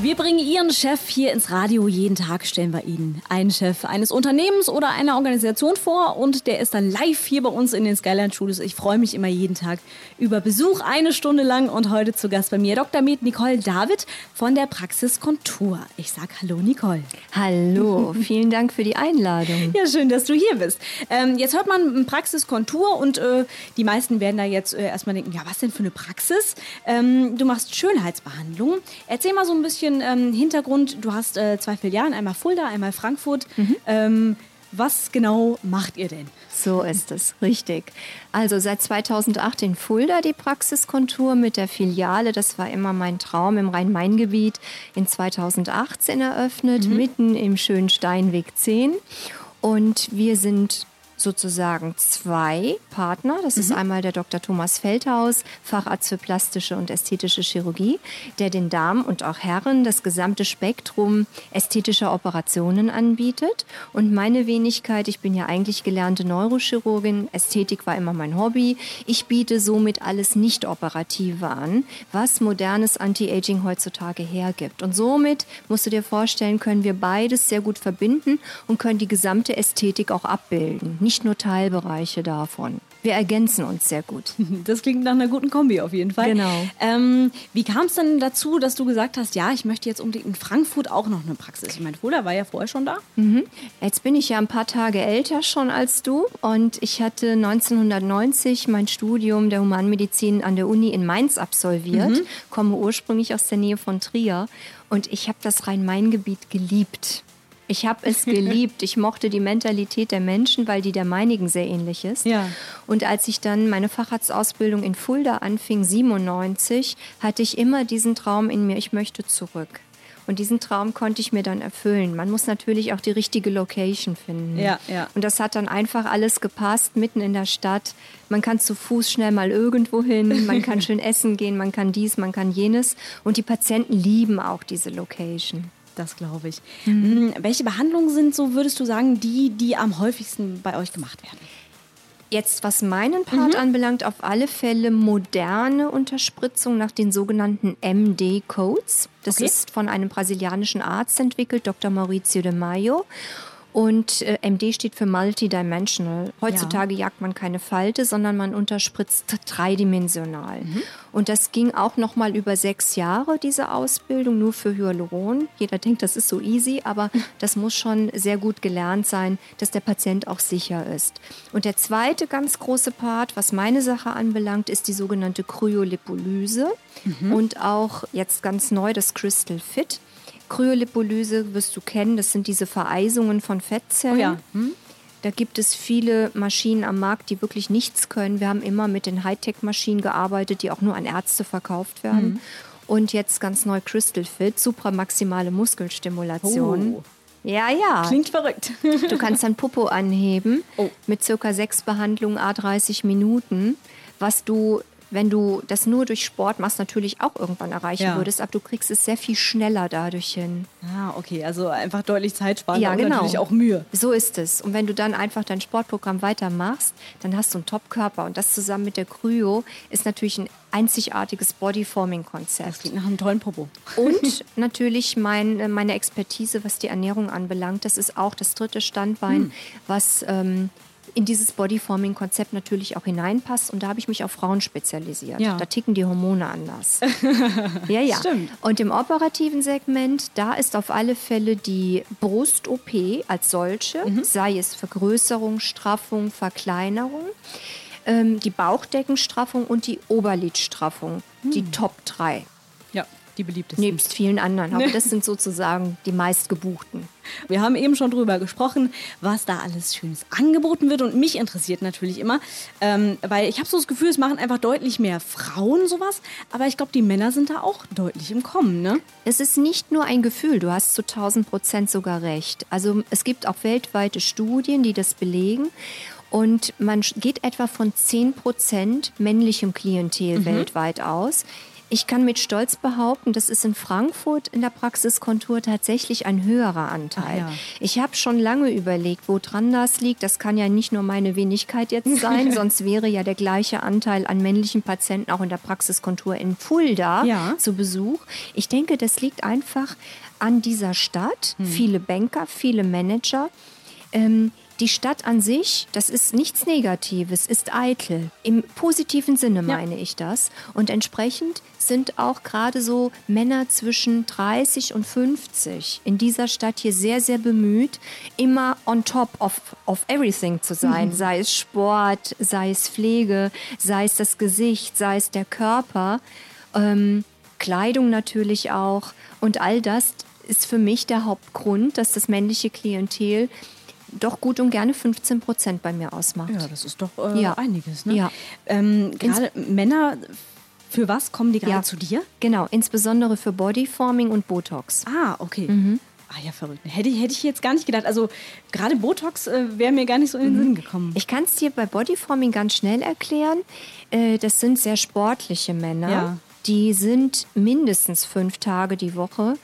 Wir bringen Ihren Chef hier ins Radio. Jeden Tag stellen wir Ihnen einen Chef eines Unternehmens oder einer Organisation vor und der ist dann live hier bei uns in den Skyline Studios. Ich freue mich immer jeden Tag über Besuch, eine Stunde lang und heute zu Gast bei mir Dr. Med Nicole David von der Praxis Kontur. Ich sage Hallo Nicole. Hallo, vielen Dank für die Einladung. Ja, schön, dass du hier bist. Ähm, jetzt hört man Praxis Kontur und äh, die meisten werden da jetzt äh, erstmal denken, ja, was denn für eine Praxis? Ähm, du machst Schönheitsbehandlung. Erzähl mal so ein bisschen bisschen ähm, Hintergrund. Du hast äh, zwei Filialen, einmal Fulda, einmal Frankfurt. Mhm. Ähm, was genau macht ihr denn? So ist es, richtig. Also seit 2008 in Fulda die Praxiskontur mit der Filiale. Das war immer mein Traum im Rhein-Main-Gebiet. In 2018 eröffnet, mhm. mitten im schönen Steinweg 10. Und wir sind sozusagen zwei Partner. Das mhm. ist einmal der Dr. Thomas Feldhaus, Facharzt für plastische und ästhetische Chirurgie, der den Damen und auch Herren das gesamte Spektrum ästhetischer Operationen anbietet. Und meine Wenigkeit, ich bin ja eigentlich gelernte Neurochirurgin, Ästhetik war immer mein Hobby. Ich biete somit alles Nicht-Operative an, was modernes Anti-Aging heutzutage hergibt. Und somit musst du dir vorstellen, können wir beides sehr gut verbinden und können die gesamte Ästhetik auch abbilden nicht nur Teilbereiche davon. Wir ergänzen uns sehr gut. Das klingt nach einer guten Kombi auf jeden Fall. Genau. Ähm, wie kam es denn dazu, dass du gesagt hast, ja, ich möchte jetzt unbedingt in Frankfurt auch noch eine Praxis? Ich meine, Fulda war ja vorher schon da. Mhm. Jetzt bin ich ja ein paar Tage älter schon als du und ich hatte 1990 mein Studium der Humanmedizin an der Uni in Mainz absolviert, mhm. komme ursprünglich aus der Nähe von Trier und ich habe das Rhein-Main-Gebiet geliebt. Ich habe es geliebt. Ich mochte die Mentalität der Menschen, weil die der meinigen sehr ähnlich ist. Ja. Und als ich dann meine Facharztausbildung in Fulda anfing, 97, hatte ich immer diesen Traum in mir, ich möchte zurück. Und diesen Traum konnte ich mir dann erfüllen. Man muss natürlich auch die richtige Location finden. Ja, ja. Und das hat dann einfach alles gepasst, mitten in der Stadt. Man kann zu Fuß schnell mal irgendwo hin, man kann schön essen gehen, man kann dies, man kann jenes. Und die Patienten lieben auch diese Location. Das glaube ich. Mhm. Welche Behandlungen sind so, würdest du sagen, die, die am häufigsten bei euch gemacht werden? Jetzt, was meinen Part mhm. anbelangt, auf alle Fälle moderne Unterspritzung nach den sogenannten MD-Codes. Das okay. ist von einem brasilianischen Arzt entwickelt, Dr. Maurizio de Maio. Und äh, MD steht für Multidimensional. Heutzutage ja. jagt man keine Falte, sondern man unterspritzt dreidimensional. Mhm. Und das ging auch noch mal über sechs Jahre, diese Ausbildung, nur für Hyaluron. Jeder denkt, das ist so easy, aber das muss schon sehr gut gelernt sein, dass der Patient auch sicher ist. Und der zweite ganz große Part, was meine Sache anbelangt, ist die sogenannte Kryolipolyse mhm. und auch jetzt ganz neu das Crystal Fit. Kryolipolyse wirst du kennen, das sind diese Vereisungen von Fettzellen. Oh ja. hm? Da gibt es viele Maschinen am Markt, die wirklich nichts können. Wir haben immer mit den Hightech-Maschinen gearbeitet, die auch nur an Ärzte verkauft werden. Mhm. Und jetzt ganz neu Crystal Fit, supramaximale Muskelstimulation. Oh. Ja, ja. Klingt verrückt. du kannst dein Popo anheben oh. mit circa sechs Behandlungen a 30 Minuten, was du wenn du das nur durch Sport machst, natürlich auch irgendwann erreichen ja. würdest, aber du kriegst es sehr viel schneller dadurch hin. Ah, okay, also einfach deutlich Zeit sparen ja, und genau. natürlich auch Mühe. So ist es. Und wenn du dann einfach dein Sportprogramm weitermachst, dann hast du einen Top-Körper und das zusammen mit der Kryo ist natürlich ein einzigartiges Bodyforming-Konzept. Das klingt nach einem tollen Popo. Und natürlich mein, meine Expertise, was die Ernährung anbelangt. Das ist auch das dritte Standbein, hm. was ähm, in dieses Bodyforming-Konzept natürlich auch hineinpasst. Und da habe ich mich auf Frauen spezialisiert. Ja. Da ticken die Hormone anders. ja, ja. Stimmt. Und im operativen Segment, da ist auf alle Fälle die Brust-OP als solche, mhm. sei es Vergrößerung, Straffung, Verkleinerung, ähm, die Bauchdeckenstraffung und die Oberlidstraffung. Mhm. Die Top 3. Die beliebtesten. Nebst vielen anderen, aber das sind sozusagen die meistgebuchten. Wir haben eben schon drüber gesprochen, was da alles Schönes angeboten wird und mich interessiert natürlich immer, ähm, weil ich habe so das Gefühl, es machen einfach deutlich mehr Frauen sowas, aber ich glaube, die Männer sind da auch deutlich im Kommen, ne? Es ist nicht nur ein Gefühl, du hast zu 1000 Prozent sogar recht. Also es gibt auch weltweite Studien, die das belegen. Und man geht etwa von 10 Prozent männlichem Klientel mhm. weltweit aus. Ich kann mit Stolz behaupten, das ist in Frankfurt in der Praxiskontur tatsächlich ein höherer Anteil. Ja. Ich habe schon lange überlegt, woran das liegt. Das kann ja nicht nur meine Wenigkeit jetzt sein, sonst wäre ja der gleiche Anteil an männlichen Patienten auch in der Praxiskontur in Fulda Ja. zu Besuch. Ich denke, das liegt einfach an dieser Stadt. Hm. Viele Banker, viele Manager. Ähm, die Stadt an sich, das ist nichts Negatives, ist eitel. Im positiven Sinne meine ich das. Und entsprechend sind auch gerade so Männer zwischen 30 und 50 in dieser Stadt hier sehr, sehr bemüht, immer on top of, of everything zu sein. Sei es Sport, sei es Pflege, sei es das Gesicht, sei es der Körper. Ähm, Kleidung natürlich auch. Und all das ist für mich der Hauptgrund, dass das männliche Klientel doch gut und gerne 15 Prozent bei mir ausmacht. Ja, das ist doch äh, Ja. einiges. Ne? Ja. Ähm, Gerade Männer, für was kommen die gerade Ja. zu dir? Genau, insbesondere für Bodyforming und Botox. Ah, okay. Mhm. Ah ja, verrückt. Hätte, ich- hätte ich jetzt gar nicht gedacht. Also gerade Botox äh, wäre mir gar nicht so in den Mhm. Sinn gekommen. Ich kann es dir bei Bodyforming ganz schnell erklären. Äh, Das sind sehr sportliche Männer. Ja. Die sind mindestens fünf Tage die Woche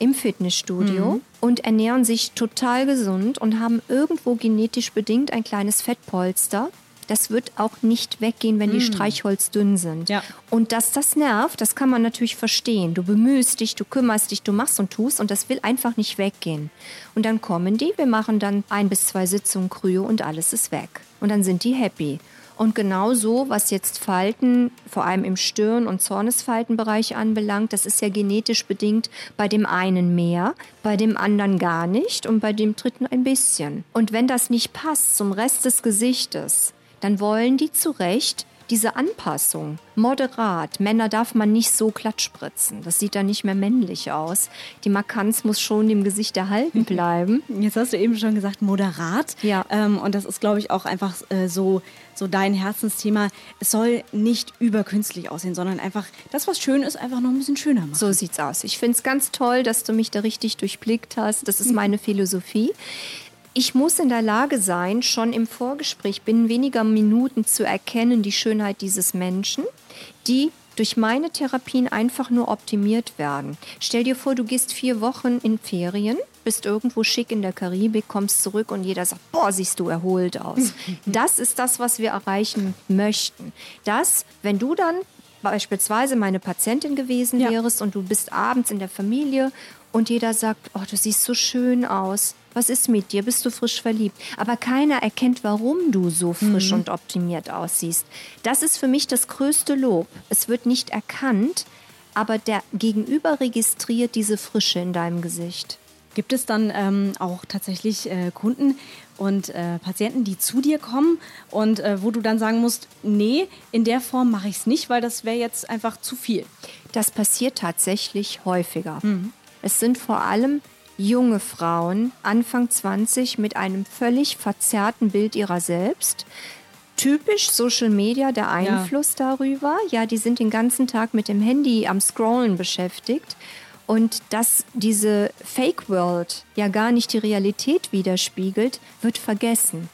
im Fitnessstudio Mhm. und ernähren sich total gesund und haben irgendwo genetisch bedingt ein kleines Fettpolster. Das wird auch nicht weggehen, wenn die streichholzdünn sind. Mhm. Ja. Und dass das nervt, das kann man natürlich verstehen. Du bemühst dich, du kümmerst dich, du machst und tust und das will einfach nicht weggehen. Und dann kommen die, wir machen dann ein bis zwei Sitzungen Kryo und alles ist weg. Und dann sind die happy. Und genau so, was jetzt Falten, vor allem im Stirn- und Zornesfaltenbereich anbelangt, das ist ja genetisch bedingt bei dem einen mehr, bei dem anderen gar nicht und bei dem dritten ein bisschen. Und wenn das nicht passt zum Rest des Gesichtes, dann wollen die zu Recht diese Anpassung moderat. Männer darf man nicht so glatt spritzen. Das sieht dann nicht mehr männlich aus. Die Markanz muss schon dem Gesicht erhalten bleiben. Jetzt hast du eben schon gesagt, moderat. Ja. Ähm, und das ist, glaube ich, auch einfach äh, so, so dein Herzensthema. Es soll nicht überkünstlich aussehen, sondern einfach das, was schön ist, einfach noch ein bisschen schöner machen. So sieht's aus. Ich finde es ganz toll, dass du mich da richtig durchblickt hast. Das ist meine Philosophie. Ich muss in der Lage sein, schon im Vorgespräch binnen weniger Minuten zu erkennen, die Schönheit dieses Menschen, die durch meine Therapien einfach nur optimiert werden. Stell dir vor, du gehst vier Wochen in Ferien, bist irgendwo schick in der Karibik, kommst zurück und jeder sagt, boah, siehst du erholt aus. Das ist das, was wir erreichen möchten. Das, wenn du dann beispielsweise meine Patientin gewesen Ja. wärst und du bist abends in der Familie und jeder sagt, oh, du siehst so schön aus. Was ist mit dir? Bist du frisch verliebt? Aber keiner erkennt, warum du so frisch und optimiert aussiehst. Das ist für mich das größte Lob. Es wird nicht erkannt, aber der Gegenüber registriert diese Frische in deinem Gesicht. Gibt es dann ähm, auch tatsächlich äh, Kunden und äh, Patienten, die zu dir kommen und äh, wo du dann sagen musst, nee, in der Form mache ich es nicht, weil das wäre jetzt einfach zu viel. Das passiert tatsächlich häufiger. Es sind vor allem junge Frauen, Anfang 20, mit einem völlig verzerrten Bild ihrer selbst. Typisch Social Media, der Einfluss darüber. Ja, die sind den ganzen Tag mit dem Handy am Scrollen beschäftigt. Und dass diese Fake World ja gar nicht die Realität widerspiegelt, wird vergessen.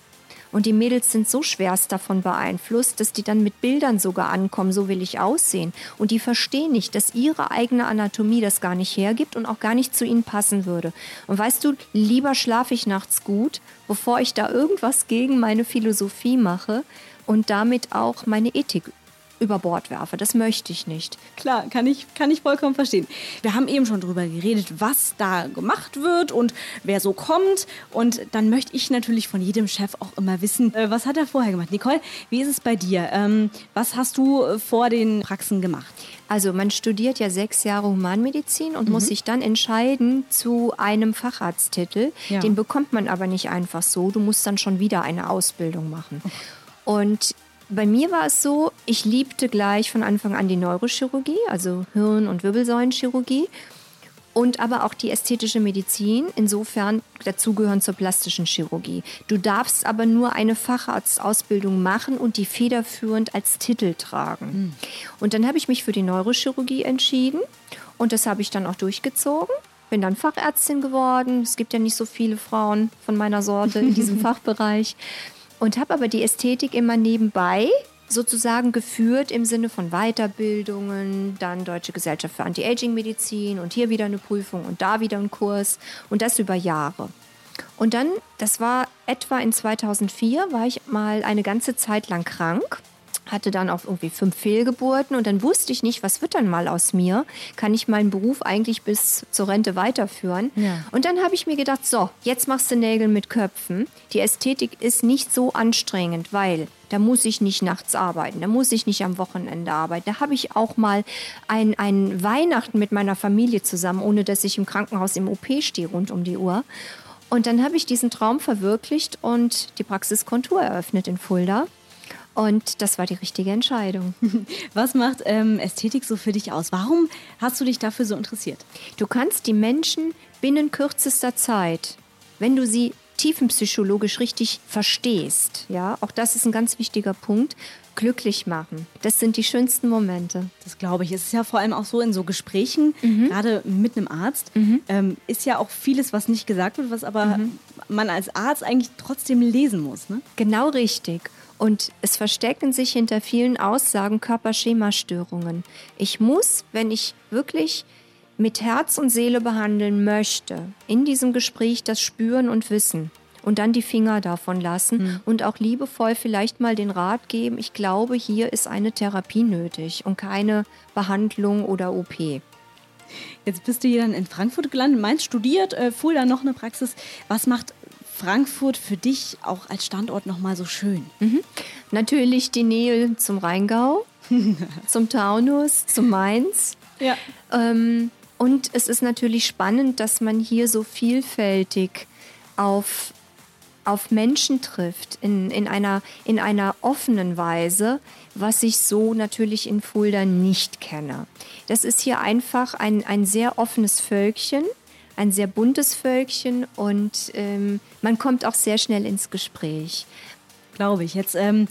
Und die Mädels sind so schwerst davon beeinflusst, dass die dann mit Bildern sogar ankommen, so will ich aussehen. Und die verstehen nicht, dass ihre eigene Anatomie das gar nicht hergibt und auch gar nicht zu ihnen passen würde. Und weißt du, lieber schlafe ich nachts gut, bevor ich da irgendwas gegen meine Philosophie mache und damit auch meine Ethik über Bord werfe. Das möchte ich nicht. Klar, kann ich, kann ich vollkommen verstehen. Wir haben eben schon drüber geredet, was da gemacht wird und wer so kommt. Und dann möchte ich natürlich von jedem Chef auch immer wissen, äh, was hat er vorher gemacht. Nicole, wie ist es bei dir? Ähm, was hast du äh, vor den Praxen gemacht? Also man studiert ja sechs Jahre Humanmedizin und muss sich dann entscheiden zu einem Facharzttitel. Ja. Den bekommt man aber nicht einfach so. Du musst dann schon wieder eine Ausbildung machen. Und bei mir war es so, ich liebte gleich von Anfang an die Neurochirurgie, also Hirn- und Wirbelsäulenchirurgie. Und aber auch die ästhetische Medizin, insofern dazugehören zur plastischen Chirurgie. Du darfst aber nur eine Facharztausbildung machen und die federführend als Titel tragen. Und dann habe ich mich für die Neurochirurgie entschieden und das habe ich dann auch durchgezogen. Bin dann Fachärztin geworden. Es gibt ja nicht so viele Frauen von meiner Sorte in diesem Fachbereich. Und habe aber die Ästhetik immer nebenbei sozusagen geführt im Sinne von Weiterbildungen, dann Deutsche Gesellschaft für Anti-Aging-Medizin und hier wieder eine Prüfung und da wieder ein Kurs und das über Jahre. Und dann, das war etwa in 2004, war ich mal eine ganze Zeit lang krank hatte dann auch irgendwie fünf Fehlgeburten und dann wusste ich nicht, was wird dann mal aus mir? Kann ich meinen Beruf eigentlich bis zur Rente weiterführen? Ja. Und dann habe ich mir gedacht, so, jetzt machst du Nägel mit Köpfen. Die Ästhetik ist nicht so anstrengend, weil da muss ich nicht nachts arbeiten, da muss ich nicht am Wochenende arbeiten. Da habe ich auch mal ein, ein Weihnachten mit meiner Familie zusammen, ohne dass ich im Krankenhaus im OP stehe rund um die Uhr. Und dann habe ich diesen Traum verwirklicht und die Praxis Kontur eröffnet in Fulda. Und das war die richtige Entscheidung. Was macht ähm, Ästhetik so für dich aus? Warum hast du dich dafür so interessiert? Du kannst die Menschen binnen kürzester Zeit, wenn du sie tiefenpsychologisch richtig verstehst, ja, auch das ist ein ganz wichtiger Punkt, glücklich machen. Das sind die schönsten Momente. Das glaube ich. Es ist ja vor allem auch so in so Gesprächen, mhm. gerade mit einem Arzt, mhm. ähm, ist ja auch vieles, was nicht gesagt wird, was aber mhm. man als Arzt eigentlich trotzdem lesen muss. Ne? Genau richtig. Und es verstecken sich hinter vielen Aussagen Körperschemastörungen. Ich muss, wenn ich wirklich mit Herz und Seele behandeln möchte, in diesem Gespräch das spüren und wissen und dann die Finger davon lassen mhm. und auch liebevoll vielleicht mal den Rat geben, ich glaube, hier ist eine Therapie nötig und keine Behandlung oder OP. Jetzt bist du hier dann in Frankfurt gelandet, Mainz studiert, äh, Fulda noch eine Praxis. Was macht Frankfurt für dich auch als Standort nochmal so schön? Mhm. Natürlich die Nähe zum Rheingau, zum Taunus, zum Mainz. Ja. Ähm, und es ist natürlich spannend, dass man hier so vielfältig auf, auf Menschen trifft, in, in, einer, in einer offenen Weise, was ich so natürlich in Fulda nicht kenne. Das ist hier einfach ein, ein sehr offenes Völkchen ein sehr buntes Völkchen und ähm, man kommt auch sehr schnell ins Gespräch. Glaube ich. Jetzt ähm,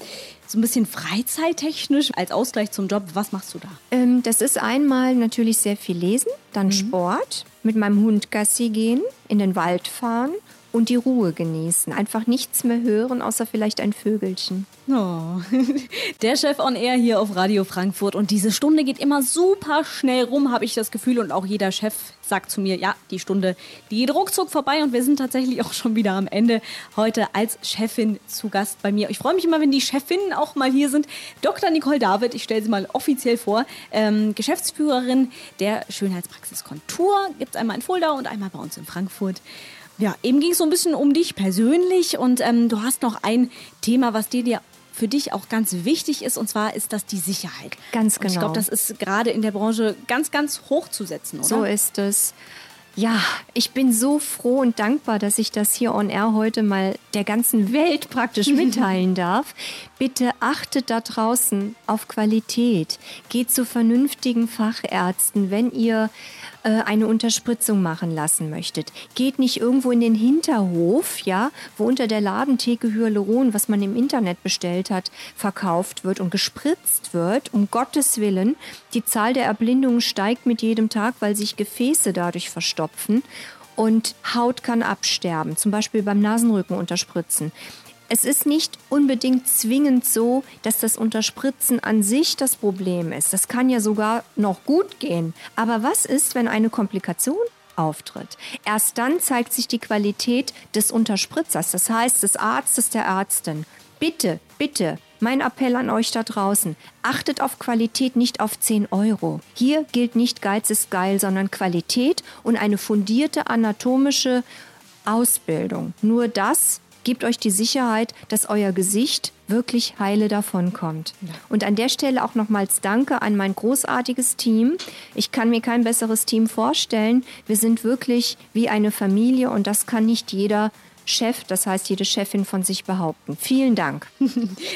so ein bisschen freizeittechnisch als Ausgleich zum Job, was machst du da? Ähm, das ist einmal natürlich sehr viel lesen, dann mhm. Sport, mit meinem Hund Gassi gehen, in den Wald fahren und die Ruhe genießen. Einfach nichts mehr hören, außer vielleicht ein Vögelchen. Oh. Der Chef on Air hier auf Radio Frankfurt und diese Stunde geht immer super schnell rum, habe ich das Gefühl. Und auch jeder Chef sagt zu mir, ja, die Stunde, die geht ruckzuck vorbei und wir sind tatsächlich auch schon wieder am Ende heute als Chefin zu Gast bei mir. Ich freue mich immer, wenn die Chefinnen auch mal hier sind. Dr. Nicole David, ich stelle sie mal offiziell vor, ähm, Geschäftsführerin der Schönheitspraxis Kontur, gibt es einmal in Fulda und einmal bei uns in Frankfurt. Ja, eben ging es so ein bisschen um dich persönlich und ähm, du hast noch ein Thema, was dir, dir für dich auch ganz wichtig ist, und zwar ist das die Sicherheit. Ganz genau. Und ich glaube, das ist gerade in der Branche ganz, ganz hoch zu setzen, oder? So ist es. Ja, ich bin so froh und dankbar, dass ich das hier on air heute mal der ganzen Welt praktisch mitteilen darf. Bitte achtet da draußen auf Qualität. Geht zu vernünftigen Fachärzten, wenn ihr äh, eine Unterspritzung machen lassen möchtet. Geht nicht irgendwo in den Hinterhof, ja, wo unter der Ladentheke Hyaluron, was man im Internet bestellt hat, verkauft wird und gespritzt wird. Um Gottes Willen, die Zahl der Erblindungen steigt mit jedem Tag, weil sich Gefäße dadurch verstopfen und Haut kann absterben, zum Beispiel beim Nasenrücken unterspritzen es ist nicht unbedingt zwingend so, dass das Unterspritzen an sich das Problem ist. Das kann ja sogar noch gut gehen. Aber was ist, wenn eine Komplikation auftritt? Erst dann zeigt sich die Qualität des Unterspritzers, das heißt des Arztes, der Ärztin. Bitte, bitte, mein Appell an euch da draußen, achtet auf Qualität, nicht auf 10 Euro. Hier gilt nicht Geiz ist geil, sondern Qualität und eine fundierte anatomische Ausbildung. Nur das Gebt euch die Sicherheit, dass euer Gesicht wirklich heile davonkommt. Und an der Stelle auch nochmals Danke an mein großartiges Team. Ich kann mir kein besseres Team vorstellen. Wir sind wirklich wie eine Familie und das kann nicht jeder Chef, das heißt jede Chefin von sich behaupten. Vielen Dank.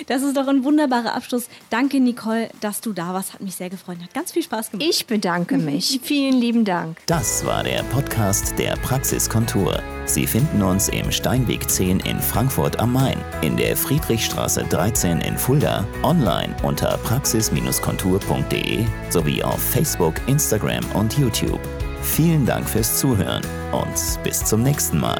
Das ist doch ein wunderbarer Abschluss. Danke, Nicole, dass du da warst. Hat mich sehr gefreut. Hat ganz viel Spaß gemacht. Ich bedanke mich. Vielen lieben Dank. Das war der Podcast der Praxiskontur. Sie finden uns im Steinweg 10 in Frankfurt am Main, in der Friedrichstraße 13 in Fulda, online unter praxis-kontur.de sowie auf Facebook, Instagram und YouTube. Vielen Dank fürs Zuhören und bis zum nächsten Mal.